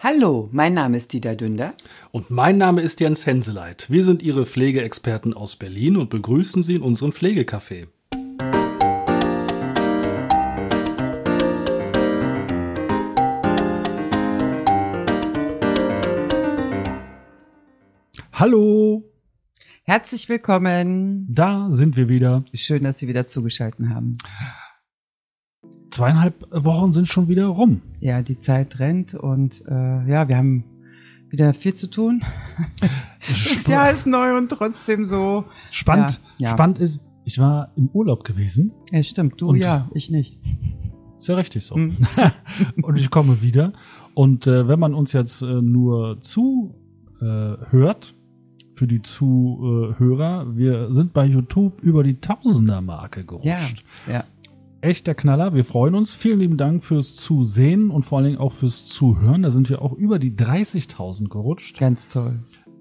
Hallo, mein Name ist Dieter Dünder. Und mein Name ist Jens Henseleit. Wir sind Ihre Pflegeexperten aus Berlin und begrüßen Sie in unserem Pflegecafé. Hallo, Herzlich willkommen. da sind wir wieder. Schön, dass Sie wieder zugeschaltet haben. Zweieinhalb Wochen sind schon wieder rum. Ja, die Zeit rennt und äh, ja, wir haben wieder viel zu tun. Das Jahr ist neu und trotzdem so. Spannend, Ja, ja. spannend ist, ich war im Urlaub gewesen. Ja, stimmt. Du ja, ich nicht. Ist ja richtig so. Hm. und ich komme wieder. Und äh, wenn man uns jetzt äh, nur zuhört, äh, für die Zuhörer, wir sind bei YouTube über die Tausender-Marke gerutscht. Ja, ja. Echt der Knaller. Wir freuen uns. Vielen lieben Dank fürs Zusehen und vor allen Dingen auch fürs Zuhören. Da sind wir auch über die 30.000 gerutscht. Ganz toll.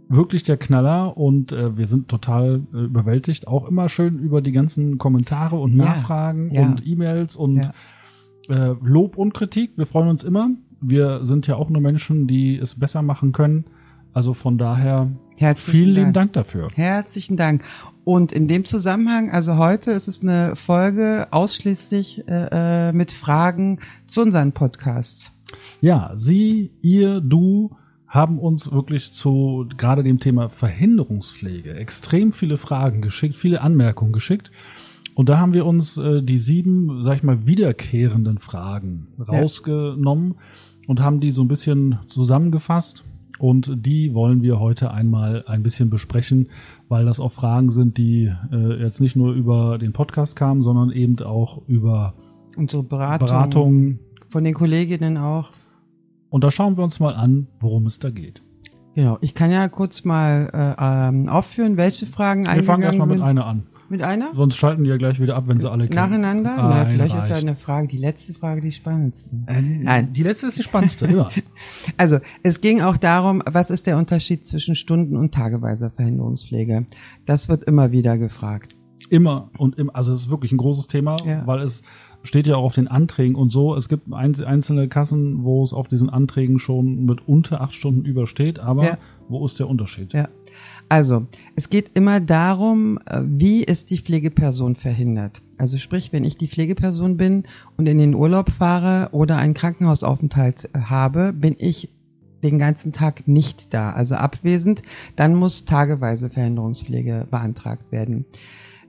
Wirklich der Knaller und äh, wir sind total äh, überwältigt. Auch immer schön über die ganzen Kommentare und Ja, Nachfragen ja. und E-Mails und Ja. äh, Lob und Kritik. Wir freuen uns immer. Wir sind ja auch nur Menschen, die es besser machen können. Also von daher Herzlichen vielen lieben Dank. Dank dafür. Herzlichen Dank. Und in dem Zusammenhang, also heute ist es eine Folge ausschließlich äh, äh, mit Fragen zu unseren Podcasts. Ja, Sie, ihr, du haben uns wirklich zu gerade dem Thema Verhinderungspflege extrem viele Fragen geschickt, viele Anmerkungen geschickt. Und da haben wir uns äh, die sieben, sag ich mal, wiederkehrenden Fragen Ja. rausgenommen und haben die so ein bisschen zusammengefasst. Und die wollen wir heute einmal ein bisschen besprechen, weil das auch Fragen sind, die äh, jetzt nicht nur über den Podcast kamen, sondern eben auch über Unsere Beratung, Beratungen. von den Kolleginnen auch. Und da schauen wir uns mal an, worum es da geht. Genau. Ich kann ja kurz mal äh, ähm, aufführen, welche Fragen Wir fangen eingegangen erstmal mit sind. einer an. Mit einer? Sonst schalten die ja gleich wieder ab, wenn sie alle kennen. Nacheinander? Na, Ein vielleicht ist ja reicht. eine Frage, die letzte Frage die spannendste. Nein, die letzte ist die spannendste, immer. Also, es ging auch darum, was ist der Unterschied zwischen Stunden- und tageweiser Verhinderungspflege? Das wird immer wieder gefragt. Immer und immer. Also es ist wirklich ein großes Thema, Ja. weil es steht ja auch auf den Anträgen und so. Es gibt ein, einzelne Kassen, wo es auf diesen Anträgen schon mit unter acht Stunden übersteht. Aber Ja. wo ist der Unterschied? Ja. Also, es geht immer darum, äh, wie ist die Pflegeperson verhindert. Also sprich, wenn ich die Pflegeperson bin und in den Urlaub fahre oder einen Krankenhausaufenthalt äh, habe, bin ich den ganzen Tag nicht da, also abwesend, dann muss tageweise Verhinderungspflege beantragt werden.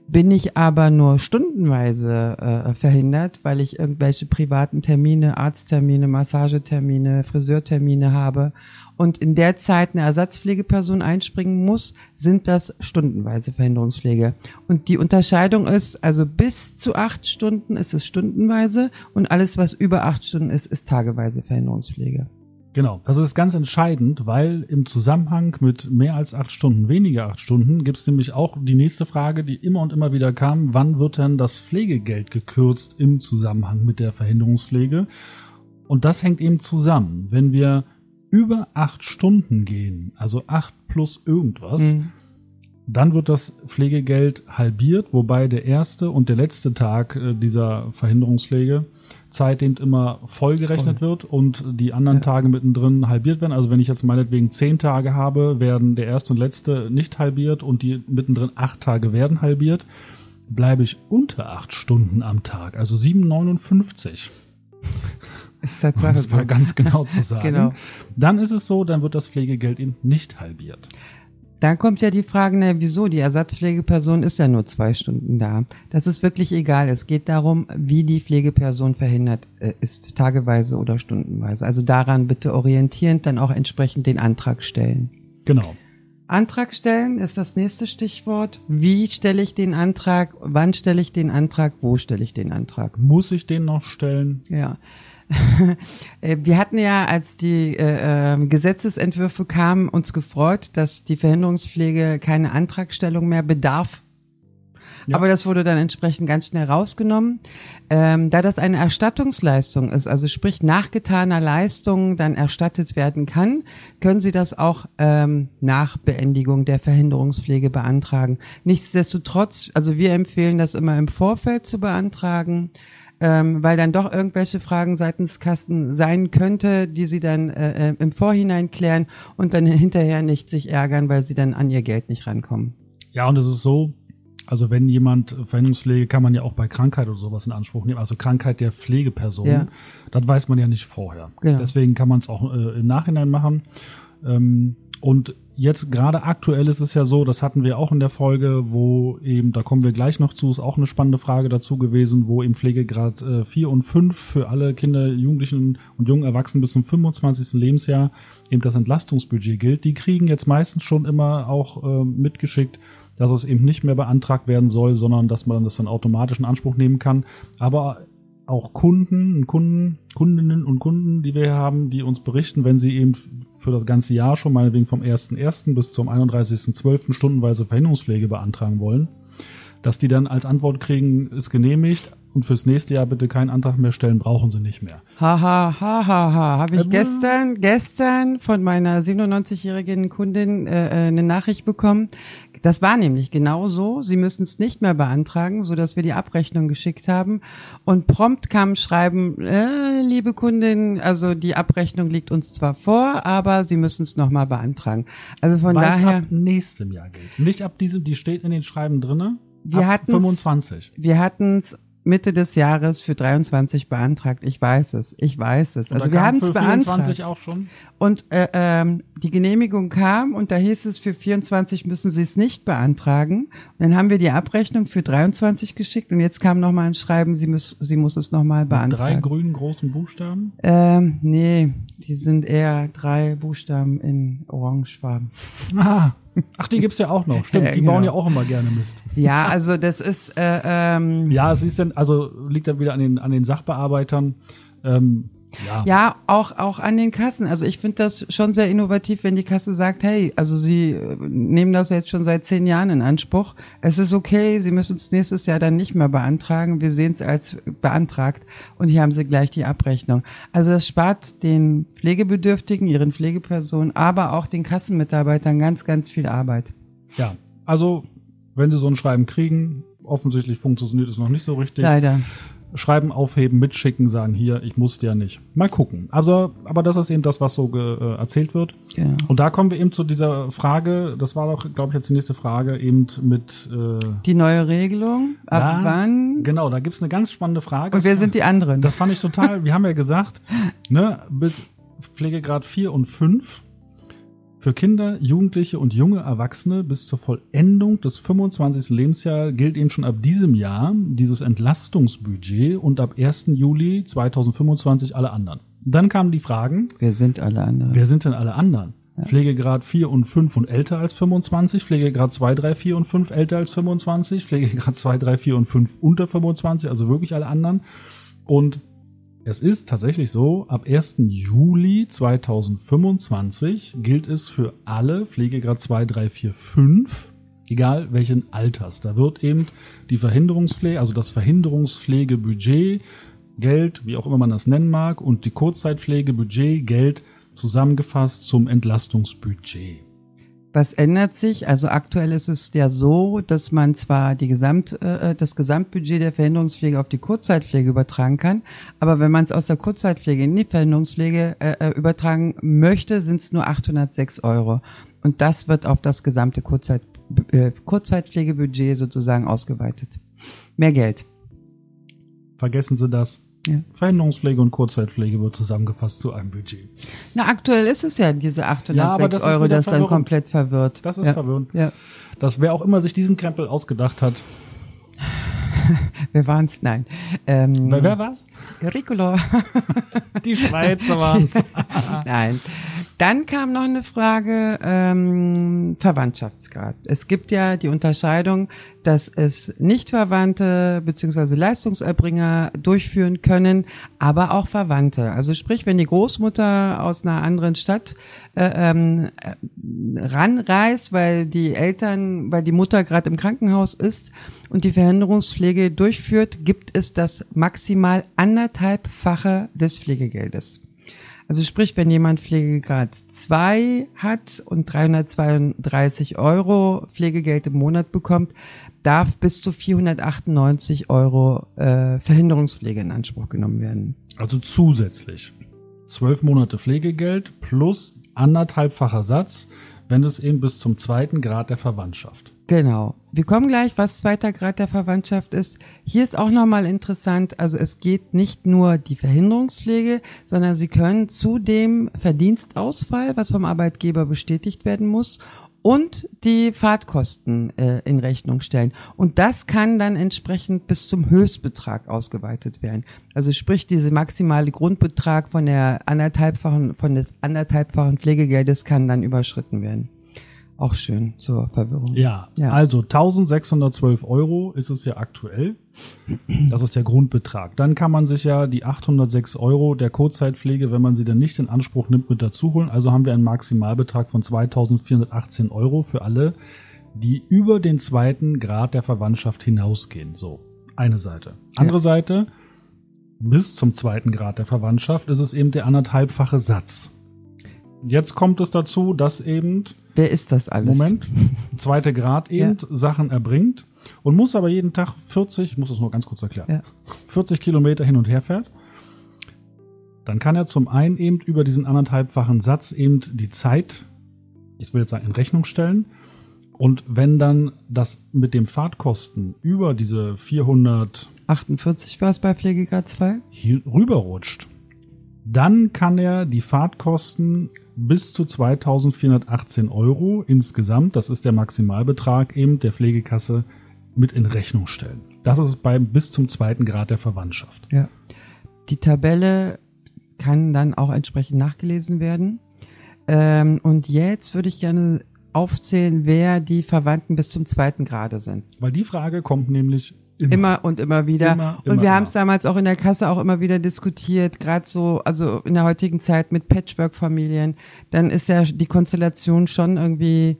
Bin ich aber nur stundenweise äh, verhindert, weil ich irgendwelche privaten Termine, Arzttermine, Massagetermine, Friseurtermine habe und in der Zeit eine Ersatzpflegeperson einspringen muss, sind das stundenweise Verhinderungspflege. Und die Unterscheidung ist, also bis zu acht Stunden ist es stundenweise und alles, was über acht Stunden ist, ist tageweise Verhinderungspflege. Genau, das ist ganz entscheidend, weil im Zusammenhang mit mehr als acht Stunden, weniger acht Stunden, gibt es nämlich auch die nächste Frage, die immer und immer wieder kam, wann wird denn das Pflegegeld gekürzt im Zusammenhang mit der Verhinderungspflege? Und das hängt eben zusammen. Wenn wir über acht Stunden gehen, also acht plus irgendwas, Mhm. dann wird das Pflegegeld halbiert, wobei der erste und der letzte Tag äh, dieser Verhinderungspflegezeit eben immer voll gerechnet wird und die anderen Ja. Tage mittendrin halbiert werden. Also wenn ich jetzt meinetwegen zehn Tage habe, werden der erste und letzte nicht halbiert und die mittendrin acht Tage werden halbiert. Bleibe ich unter acht Stunden am Tag, also 7,59, Ist um Tatsache es mal ganz genau zu sagen, Genau. dann ist es so, dann wird das Pflegegeld eben nicht halbiert. Dann kommt ja die Frage, na, wieso? Die Ersatzpflegeperson ist ja nur zwei Stunden da. Das ist wirklich egal. Es geht darum, wie die Pflegeperson verhindert äh, ist, tageweise oder stundenweise. Also daran bitte orientierend dann auch entsprechend den Antrag stellen. Genau. Antrag stellen ist das nächste Stichwort. Wie stelle ich den Antrag? Wann stelle ich den Antrag? Wo stelle ich den Antrag? Muss ich den noch stellen? Ja. Äh, Wir hatten ja, als die äh, äh, Gesetzesentwürfe kamen, uns gefreut, dass die Verhinderungspflege keine Antragstellung mehr bedarf. Ja. Aber das wurde dann entsprechend ganz schnell rausgenommen. Ähm, da das eine Erstattungsleistung ist, also sprich nachgetaner Leistung dann erstattet werden kann, können Sie das auch ähm, nach Beendigung der Verhinderungspflege beantragen. Nichtsdestotrotz, also wir empfehlen das immer im Vorfeld zu beantragen. Ähm, weil dann doch irgendwelche Fragen seitens Kasten sein könnte, die sie dann äh, äh, im Vorhinein klären und dann hinterher nicht sich ärgern, weil sie dann an ihr Geld nicht rankommen. Ja, und es ist so, also wenn jemand Verhinderungspflege kann man ja auch bei Krankheit oder sowas in Anspruch nehmen, also Krankheit der Pflegeperson, Ja. das weiß man ja nicht vorher. Genau. Deswegen kann man es auch äh, im Nachhinein machen. Ähm, und jetzt gerade aktuell ist es ja so, das hatten wir auch in der Folge, wo eben, da kommen wir gleich noch zu, ist auch eine spannende Frage dazu gewesen, wo im Pflegegrad äh, 4 und 5 für alle Kinder, Jugendlichen und jungen Erwachsenen bis zum 25. Lebensjahr eben das Entlastungsbudget gilt. Die kriegen jetzt meistens schon immer auch äh, mitgeschickt, dass es eben nicht mehr beantragt werden soll, sondern dass man das dann automatisch in Anspruch nehmen kann. Aber auch Kunden und Kunden, Kundinnen und Kunden, die wir haben, die uns berichten, wenn sie eben für das ganze Jahr schon meinetwegen vom 1.1. bis zum 31.12. stundenweise Verhinderungspflege beantragen wollen, dass die dann als Antwort kriegen, ist genehmigt und fürs nächste Jahr bitte keinen Antrag mehr stellen, brauchen sie nicht mehr. Ha, ha, ha, ha, ha. Habe ich Ähm. gestern, gestern von meiner 97-jährigen Kundin äh, äh, eine Nachricht bekommen. Das war nämlich genau so. Sie müssen es nicht mehr beantragen, so dass wir die Abrechnung geschickt haben. Und prompt kam Schreiben, äh, liebe Kundin, also die Abrechnung liegt uns zwar vor, aber Sie müssen es nochmal beantragen. Also von Weil es daher, ab nächstem Jahr gilt. Nicht ab diesem, die steht in den Schreiben drinne. Wir ab hatten's- 25. wir hatten es Mitte des Jahres für 23 beantragt. Ich weiß es, ich weiß es. Und Also wir haben es für beantragt. 24 auch schon. Und äh, ähm, die Genehmigung kam und da hieß es, für 24 müssen Sie es nicht beantragen. Und dann haben wir die Abrechnung für 23 geschickt und jetzt kam nochmal ein Schreiben, sie muss, sie muss es nochmal Drei beantragen. grünen großen Buchstaben. Ähm, nee, die sind eher drei Buchstaben in Orangefarben. Ah. Ach, die gibt's ja auch noch. Stimmt, die genau. bauen ja auch immer gerne Mist. Ja, also das ist äh, ähm, Ja, es ist dann, also liegt dann wieder an den, an den Sachbearbeitern. Ähm, ja. Ja, auch, auch an den Kassen. Also ich finde das schon sehr innovativ, wenn die Kasse sagt, hey, also Sie äh, nehmen das jetzt schon seit zehn Jahren in Anspruch. Es ist okay, Sie müssen es nächstes Jahr dann nicht mehr beantragen. Wir sehen es als beantragt und hier haben Sie gleich die Abrechnung. Also das spart den Pflegebedürftigen, ihren Pflegepersonen, aber auch den Kassenmitarbeitern ganz, ganz viel Arbeit. ja. Also, wenn sie so ein Schreiben kriegen, offensichtlich funktioniert es noch nicht so richtig. Leider. Schreiben aufheben, mitschicken, sagen hier, ich muss ja nicht. Mal gucken. Also, aber das ist eben das, was so äh, erzählt wird. Genau. Und da kommen wir eben zu dieser Frage, das war doch, glaube ich, jetzt die nächste Frage, eben mit äh, Die neue Regelung, ab da- wann? Genau, da gibt's eine ganz spannende Frage. Und wer sind die anderen? Das fand ich total, wir haben ja gesagt, ne, bis Pflegegrad 4 und 5 für Kinder, Jugendliche und junge Erwachsene bis zur Vollendung des 25. Lebensjahres gilt eben schon ab diesem Jahr dieses Entlastungsbudget und ab 1. Juli 2025 alle anderen. Dann kamen die Fragen, Wer sind alle anderen? wer sind denn alle anderen? Pflegegrad 4 und 5 und älter als 25, Pflegegrad 2, 3, 4 und 5 älter als 25, Pflegegrad 2, 3, 4 und 5 unter 25, also wirklich alle anderen. Und es ist tatsächlich so, ab 1. Juli 2025 gilt es für alle Pflegegrad 2, 3, 4, 5, egal welchen Alters. Da wird eben die Verhinderungspflege, also das Verhinderungspflegebudget, Geld, wie auch immer man das nennen mag, und die Kurzzeitpflegebudget, Geld zusammengefasst zum Entlastungsbudget. Was ändert sich? Also aktuell ist es ja so, dass man zwar die Gesamt, äh, das Gesamtbudget der Verhinderungspflege auf die Kurzzeitpflege übertragen kann, aber wenn man es aus der Kurzzeitpflege in die Verhinderungspflege äh, äh, übertragen möchte, sind es nur 806 Euro. Und das wird auf das gesamte Kurzzeit, äh, Kurzzeitpflegebudget sozusagen ausgeweitet. Mehr Geld. Vergessen Sie das. Ja. Verhinderungspflege und Kurzzeitpflege wird zusammengefasst zu einem Budget. Na, aktuell ist es ja diese 806 Ja, aber das Euro, das dann komplett verwirrt. Das ist ja. verwirrend. Ja. Dass wer auch immer sich diesen Krempel ausgedacht hat. Wir waren's? Nein. Ähm, Wer, wer war's? Ricola. Die Schweizer waren's. Nein. Dann kam noch eine Frage ähm, Verwandtschaftsgrad. Es gibt ja die Unterscheidung, dass es Nichtverwandte bzw. Leistungserbringer durchführen können, aber auch Verwandte. Also sprich, wenn die Großmutter aus einer anderen Stadt äh, ähm, äh, ranreist, weil die Eltern, weil die Mutter gerade im Krankenhaus ist und die Verhinderungspflege durchführt, gibt es das maximal anderthalbfache des Pflegegeldes. Also sprich, wenn jemand Pflegegrad 2 hat und 332 Euro Pflegegeld im Monat bekommt, darf bis zu 498 Euro äh, Verhinderungspflege in Anspruch genommen werden. Also zusätzlich zwölf Monate Pflegegeld plus anderthalbfacher Satz, wenn es eben bis zum zweiten Grad der Verwandtschaft. Genau. Wir kommen gleich, was zweiter Grad der Verwandtschaft ist. Hier ist auch nochmal interessant, also es geht nicht nur die Verhinderungspflege, sondern Sie können zu dem Verdienstausfall, was vom Arbeitgeber bestätigt werden muss, und die Fahrtkosten äh, in Rechnung stellen. Und das kann dann entsprechend bis zum Höchstbetrag ausgeweitet werden. Also sprich, diese maximale Grundbetrag von der anderthalbfachen, von des anderthalbfachen Pflegegeldes kann dann überschritten werden. Auch schön zur Verwirrung. Ja, ja. also 1612 Euro ist es ja aktuell. Das ist der Grundbetrag. Dann kann man sich ja die 806 Euro der Kurzzeitpflege, wenn man sie dann nicht in Anspruch nimmt, mit dazu holen. Also haben wir einen Maximalbetrag von 2418 Euro für alle, die über den zweiten Grad der Verwandtschaft hinausgehen. So, eine Seite. Andere ja. Seite, bis zum zweiten Grad der Verwandtschaft ist es eben der anderthalbfache Satz. Jetzt kommt es dazu, dass eben Wer ist das alles? Moment, zweite Grad eben ja. Sachen erbringt und muss aber jeden Tag 40, ich muss das nur ganz kurz erklären, ja. 40 Kilometer hin und her fährt. Dann kann er zum einen eben über diesen anderthalbfachen Satz eben die Zeit, ich will jetzt sagen, in Rechnung stellen. Und wenn dann das mit dem Fahrtkosten über diese 448 war es bei Pflegegrad 2 hier rüberrutscht, dann kann er die Fahrtkosten bis zu 2418 Euro insgesamt, das ist der Maximalbetrag eben der Pflegekasse, mit in Rechnung stellen. Das ist beim bis zum zweiten Grad der Verwandtschaft. Ja. Die Tabelle kann dann auch entsprechend nachgelesen werden. Ähm, und jetzt würde ich gerne aufzählen, wer die Verwandten bis zum zweiten Grade sind. Weil die Frage kommt nämlich Immer. immer. und immer wieder. Immer, und wir haben es damals auch in der Kasse auch immer wieder diskutiert, gerade so, also in der heutigen Zeit mit Patchwork-Familien, dann ist ja die Konstellation schon irgendwie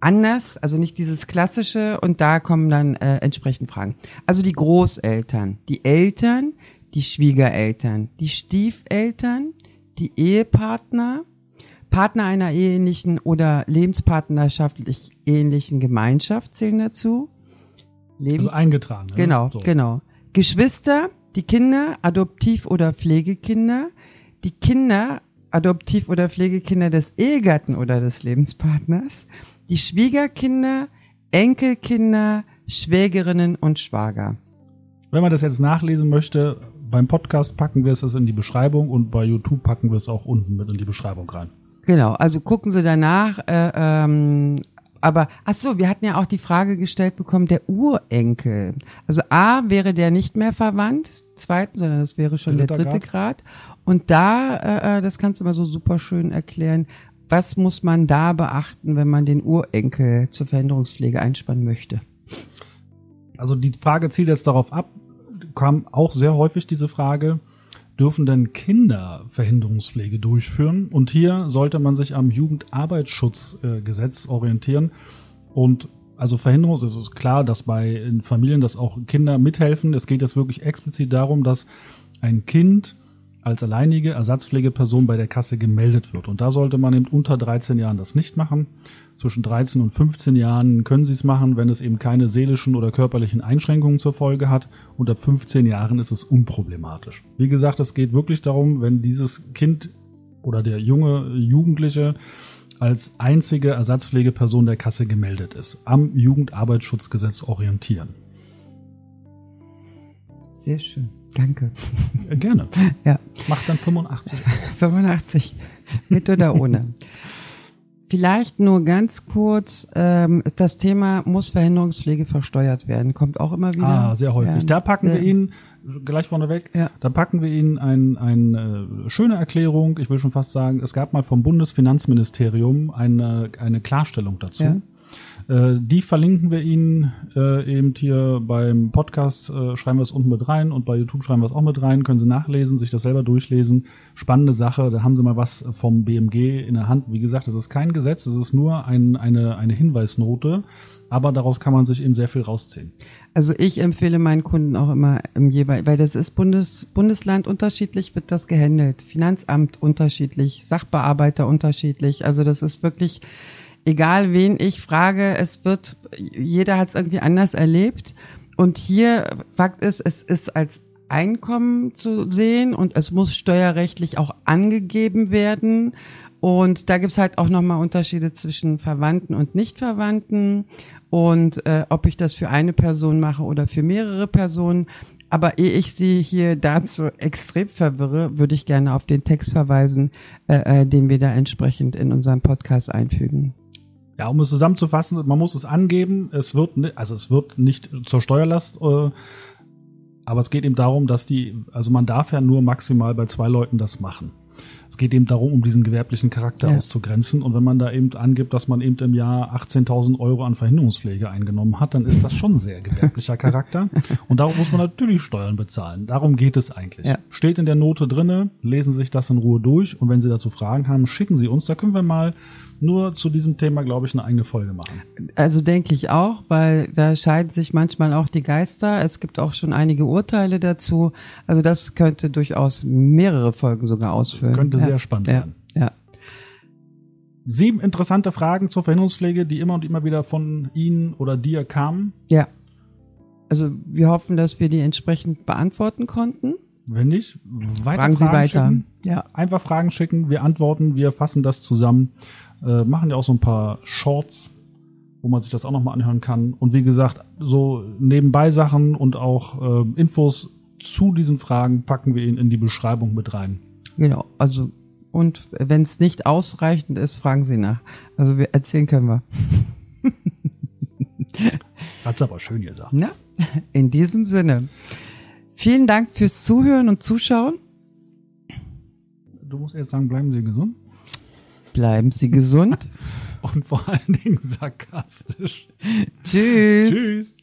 anders, also nicht dieses klassische und da kommen dann äh, entsprechend Fragen. Also die Großeltern, die Eltern, die Schwiegereltern, die Stiefeltern, die Ehepartner, Partner einer ähnlichen oder lebenspartnerschaftlich ähnlichen Gemeinschaft zählen dazu Lebens also eingetragen. Ne? Genau, so. genau. Geschwister, die Kinder, Adoptiv- oder Pflegekinder, die Kinder, Adoptiv- oder Pflegekinder des Ehegatten oder des Lebenspartners, die Schwiegerkinder, Enkelkinder, Schwägerinnen und Schwager. Wenn man das jetzt nachlesen möchte, beim Podcast packen wir es in die Beschreibung und bei YouTube packen wir es auch unten mit in die Beschreibung rein. Genau, also gucken Sie danach. Äh, ähm, aber ach so, wir hatten ja auch die Frage gestellt bekommen, der Urenkel. Also A wäre der nicht mehr verwandt, zweiten, sondern das wäre schon Dritter der dritte Grad. Grad. Und da, äh, äh, das kannst du mal so super schön erklären, was muss man da beachten, wenn man den Urenkel zur Verhinderungspflege einspannen möchte? Also die Frage zielt jetzt darauf ab, kam auch sehr häufig diese Frage, dürfen denn Kinder Verhinderungspflege durchführen? Und hier sollte man sich am Jugendarbeitsschutzgesetz orientieren. Und also Verhinderung, es ist klar, dass bei Familien, dass auch Kinder mithelfen. Es geht jetzt wirklich explizit darum, dass ein Kind als alleinige Ersatzpflegeperson bei der Kasse gemeldet wird. Und da sollte man eben unter 13 Jahren das nicht machen. Zwischen 13 und 15 Jahren können Sie es machen, wenn es eben keine seelischen oder körperlichen Einschränkungen zur Folge hat. Und ab 15 Jahren ist es unproblematisch. Wie gesagt, es geht wirklich darum, wenn dieses Kind oder der junge Jugendliche als einzige Ersatzpflegeperson der Kasse gemeldet ist. Am Jugendarbeitsschutzgesetz orientieren. Sehr schön. Danke. Ja, gerne. Ja. Macht dann 85. 85. Mit oder ohne. Vielleicht nur ganz kurz, ähm, das Thema muss Verhinderungspflege versteuert werden, kommt auch immer wieder. Ah, sehr häufig. Ja, da packen wir Ihnen, gleich vorneweg, ja. da packen wir Ihnen ein, eine äh, schöne Erklärung, ich will schon fast sagen, es gab mal vom Bundesfinanzministerium eine, eine Klarstellung dazu. Ja. Äh, die verlinken wir Ihnen äh, eben hier beim Podcast, äh, schreiben wir es unten mit rein und bei YouTube schreiben wir es auch mit rein. Können Sie nachlesen, sich das selber durchlesen. Spannende Sache, da haben Sie mal was vom BMG in der Hand. Wie gesagt, es ist kein Gesetz, es ist nur ein, eine, eine Hinweisnote, aber daraus kann man sich eben sehr viel rausziehen. Also ich empfehle meinen Kunden auch immer im jeweil, weil das ist Bundes, Bundesland unterschiedlich wird das gehandelt, Finanzamt unterschiedlich, Sachbearbeiter unterschiedlich. Also das ist wirklich egal wen ich frage, es wird jeder hat es irgendwie anders erlebt und hier Fakt ist, es ist als Einkommen zu sehen und es muss steuerrechtlich auch angegeben werden. Und da gibt's halt auch nochmal Unterschiede zwischen Verwandten und Nichtverwandten und äh, ob ich das für eine Person mache oder für mehrere Personen. Aber ehe ich Sie hier dazu extrem verwirre, würde ich gerne auf den Text verweisen, äh, äh, den wir da entsprechend in unserem Podcast einfügen. Ja, um es zusammenzufassen, man muss es angeben. Es wird, also es wird nicht zur Steuerlast, äh, aber es geht eben darum, dass die, also man darf ja nur maximal bei zwei Leuten das machen. Es geht eben darum, um diesen gewerblichen Charakter ja. auszugrenzen. Und wenn man da eben angibt, dass man eben im Jahr 18.000 Euro an Verhinderungspflege eingenommen hat, dann ist das schon sehr gewerblicher Charakter. Und darum muss man natürlich Steuern bezahlen. Darum geht es eigentlich. Ja. Steht in der Note drinne, lesen Sie sich das in Ruhe durch. Und wenn Sie dazu Fragen haben, schicken Sie uns. Da können wir mal nur zu diesem Thema, glaube ich, eine eigene Folge machen. Also denke ich auch, weil da scheiden sich manchmal auch die Geister. Es gibt auch schon einige Urteile dazu. Also das könnte durchaus mehrere Folgen sogar ausfüllen. Könnte ja. sehr spannend ja. werden. Ja. Sieben interessante Fragen zur Verhinderungspflege, die immer und immer wieder von Ihnen oder dir kamen. Ja. Also wir hoffen, dass wir die entsprechend beantworten konnten. Wenn nicht, weiter Fragen Sie Fragen weiter. Schicken. Ja. Einfach Fragen schicken, wir antworten, wir fassen das zusammen äh, machen ja auch so ein paar Shorts, wo man sich das auch nochmal anhören kann. Und wie gesagt, so nebenbei Sachen und auch äh, Infos zu diesen Fragen packen wir Ihnen in die Beschreibung mit rein. Genau, also und wenn es nicht ausreichend ist, fragen Sie nach. Also wir erzählen können wir. Hat's aber schön gesagt. Na, in diesem Sinne. Vielen Dank fürs Zuhören und Zuschauen. Du musst jetzt sagen, bleiben Sie gesund. Bleiben Sie gesund. Und vor allen Dingen sarkastisch. Tschüss. Tschüss.